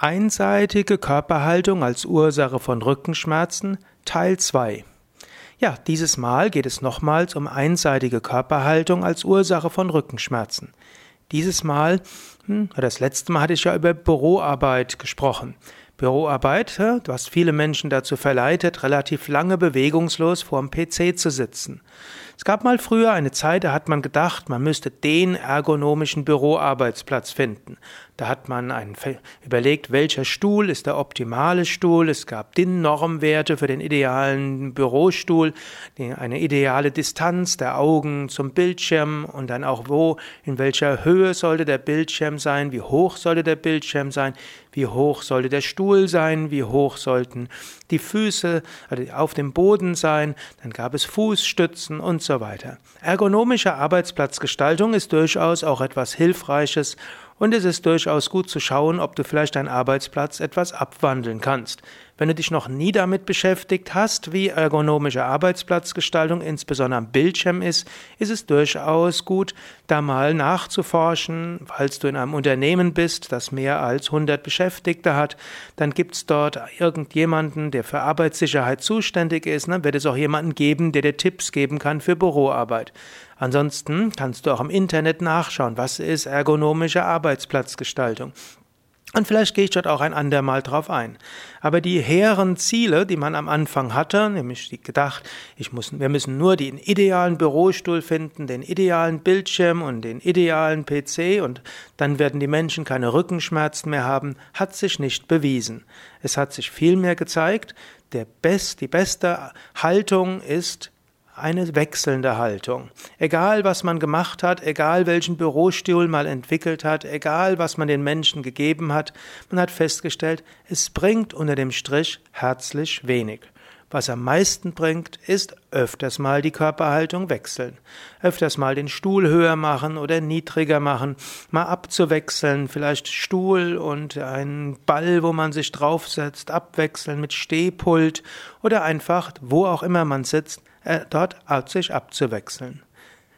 Einseitige Körperhaltung als Ursache von Rückenschmerzen Teil 2. Ja, dieses Mal geht es nochmals um einseitige Körperhaltung als Ursache von Rückenschmerzen. Dieses Mal, hm, das letzte Mal hatte ich ja über Büroarbeit gesprochen. Büroarbeit, du hast viele Menschen dazu verleitet, relativ lange bewegungslos vorm PC zu sitzen. Es gab mal früher eine Zeit, da hat man gedacht, man müsste den ergonomischen Büroarbeitsplatz finden. Da hat man einen, überlegt, welcher Stuhl ist der optimale Stuhl. Es gab DIN-Normwerte für den idealen Bürostuhl, eine ideale Distanz der Augen zum Bildschirm und dann auch wo, in welcher Höhe sollte der Bildschirm sein, wie hoch sollte der Bildschirm sein, wie hoch sollte der Stuhl sein, wie hoch sollten die Füße also auf dem Boden sein, dann gab es Fußstützen und so weiter. Ergonomische Arbeitsplatzgestaltung ist durchaus auch etwas Hilfreiches und es ist durchaus gut zu schauen, ob du vielleicht deinen Arbeitsplatz etwas abwandeln kannst. Wenn du dich noch nie damit beschäftigt hast, wie ergonomische Arbeitsplatzgestaltung insbesondere am Bildschirm ist, ist es durchaus gut, da mal nachzuforschen. Falls du in einem Unternehmen bist, das mehr als 100 Beschäftigte hat, dann gibt es dort irgendjemanden, der für Arbeitssicherheit zuständig ist. Dann wird es auch jemanden geben, der dir Tipps geben kann für Büroarbeit. Ansonsten kannst du auch im Internet nachschauen, was ist ergonomische Arbeitsplatzgestaltung. Und vielleicht gehe ich dort auch ein andermal drauf ein. Aber die hehren Ziele, die man am Anfang hatte, nämlich die gedacht, ich muss, wir müssen nur den idealen Bürostuhl finden, den idealen Bildschirm und den idealen PC und dann werden die Menschen keine Rückenschmerzen mehr haben, hat sich nicht bewiesen. Es hat sich vielmehr gezeigt, der best, die beste Haltung ist eine wechselnde Haltung. Egal, was man gemacht hat, egal welchen Bürostuhl man entwickelt hat, egal, was man den Menschen gegeben hat, man hat festgestellt, es bringt unter dem Strich herzlich wenig. Was am meisten bringt, ist öfters mal die Körperhaltung wechseln. Öfters mal den Stuhl höher machen oder niedriger machen, mal abzuwechseln, vielleicht Stuhl und einen Ball, wo man sich draufsetzt, abwechseln mit Stehpult oder einfach, wo auch immer man sitzt, äh, dort sich abzuwechseln.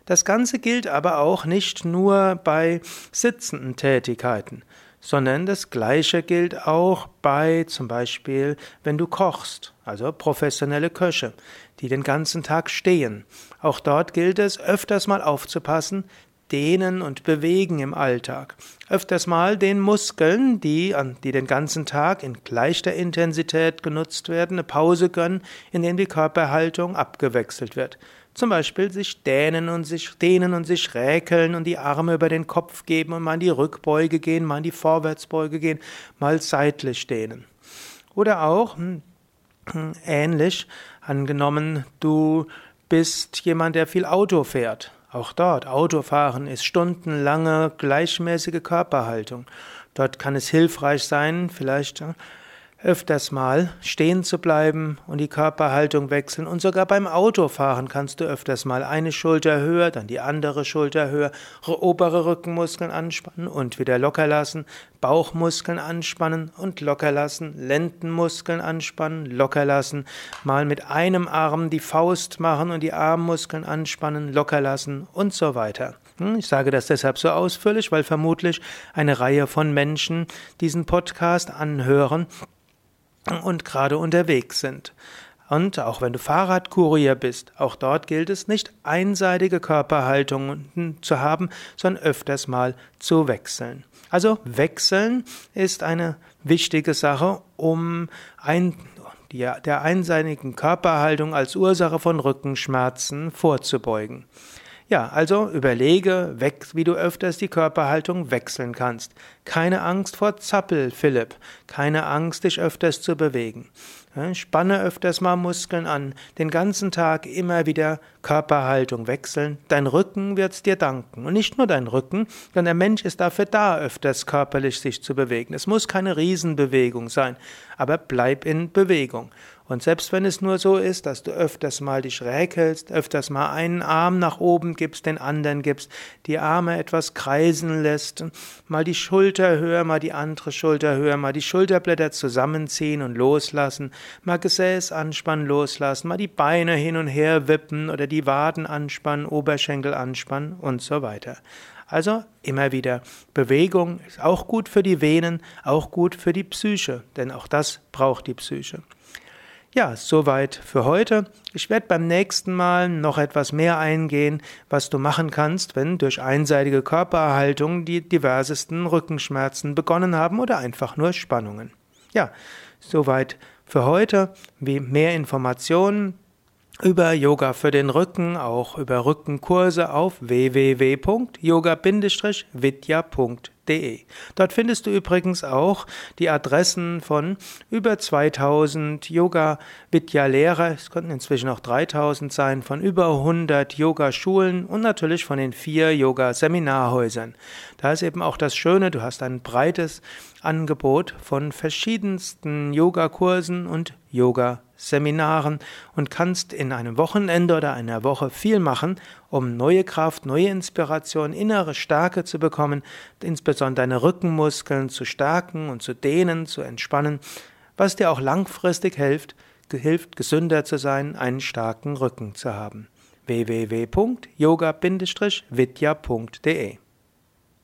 Das Ganze gilt aber auch nicht nur bei sitzenden Tätigkeiten, sondern das Gleiche gilt auch bei zum Beispiel, wenn du kochst, also professionelle Köche, die den ganzen Tag stehen. Auch dort gilt es, öfters mal aufzupassen, dehnen und bewegen im Alltag. Öfters mal den Muskeln, die, die den ganzen Tag in gleicher Intensität genutzt werden, eine Pause gönnen, in denen die Körperhaltung abgewechselt wird. Zum Beispiel sich dehnen und sich dehnen und sich räkeln und die Arme über den Kopf geben und mal in die Rückbeuge gehen, mal in die Vorwärtsbeuge gehen, mal seitlich dehnen. Oder auch hm, hm, ähnlich angenommen, du bist jemand, der viel Auto fährt auch dort, Autofahren ist stundenlange gleichmäßige Körperhaltung. Dort kann es hilfreich sein, vielleicht öfters mal stehen zu bleiben und die Körperhaltung wechseln. Und sogar beim Autofahren kannst du öfters mal eine Schulter höher, dann die andere Schulter höher, obere Rückenmuskeln anspannen und wieder locker lassen, Bauchmuskeln anspannen und locker lassen, Lendenmuskeln anspannen, locker lassen, mal mit einem Arm die Faust machen und die Armmuskeln anspannen, locker lassen und so weiter. Hm, ich sage das deshalb so ausführlich, weil vermutlich eine Reihe von Menschen diesen Podcast anhören und gerade unterwegs sind. Und auch wenn du Fahrradkurier bist, auch dort gilt es nicht einseitige Körperhaltungen zu haben, sondern öfters mal zu wechseln. Also wechseln ist eine wichtige Sache, um ein, die, der einseitigen Körperhaltung als Ursache von Rückenschmerzen vorzubeugen. Ja, also überlege, wie du öfters die Körperhaltung wechseln kannst. Keine Angst vor Zappel, Philipp. Keine Angst, dich öfters zu bewegen. Spanne öfters mal Muskeln an. Den ganzen Tag immer wieder Körperhaltung wechseln. Dein Rücken wird's dir danken. Und nicht nur dein Rücken, denn der Mensch ist dafür da, öfters körperlich sich zu bewegen. Es muss keine Riesenbewegung sein, aber bleib in Bewegung. Und selbst wenn es nur so ist, dass du öfters mal dich räkelst, öfters mal einen Arm nach oben gibst, den anderen gibst, die Arme etwas kreisen lässt, mal die Schulter höher, mal die andere Schulter höher, mal die Schulterblätter zusammenziehen und loslassen, mal Gesäß anspannen, loslassen, mal die Beine hin und her wippen oder die Waden anspannen, Oberschenkel anspannen und so weiter. Also immer wieder Bewegung ist auch gut für die Venen, auch gut für die Psyche, denn auch das braucht die Psyche. Ja, soweit für heute. Ich werde beim nächsten Mal noch etwas mehr eingehen, was du machen kannst, wenn durch einseitige Körpererhaltung die diversesten Rückenschmerzen begonnen haben oder einfach nur Spannungen. Ja, soweit für heute. Wie mehr Informationen über Yoga für den Rücken, auch über Rückenkurse auf www.yoga-vidya.de. Dort findest du übrigens auch die Adressen von über 2000 Yoga-Vidya-Lehrer, es könnten inzwischen auch 3000 sein, von über 100 Yoga-Schulen und natürlich von den vier Yoga-Seminarhäusern. Da ist eben auch das Schöne, du hast ein breites Angebot von verschiedensten Yogakursen und Yoga-Seminaren und kannst in einem Wochenende oder einer Woche viel machen, um neue Kraft, neue Inspiration, innere Stärke zu bekommen, insbesondere deine Rückenmuskeln zu stärken und zu dehnen, zu entspannen, was dir auch langfristig hilft, hilft gesünder zu sein, einen starken Rücken zu haben. www.yoga-vidya.de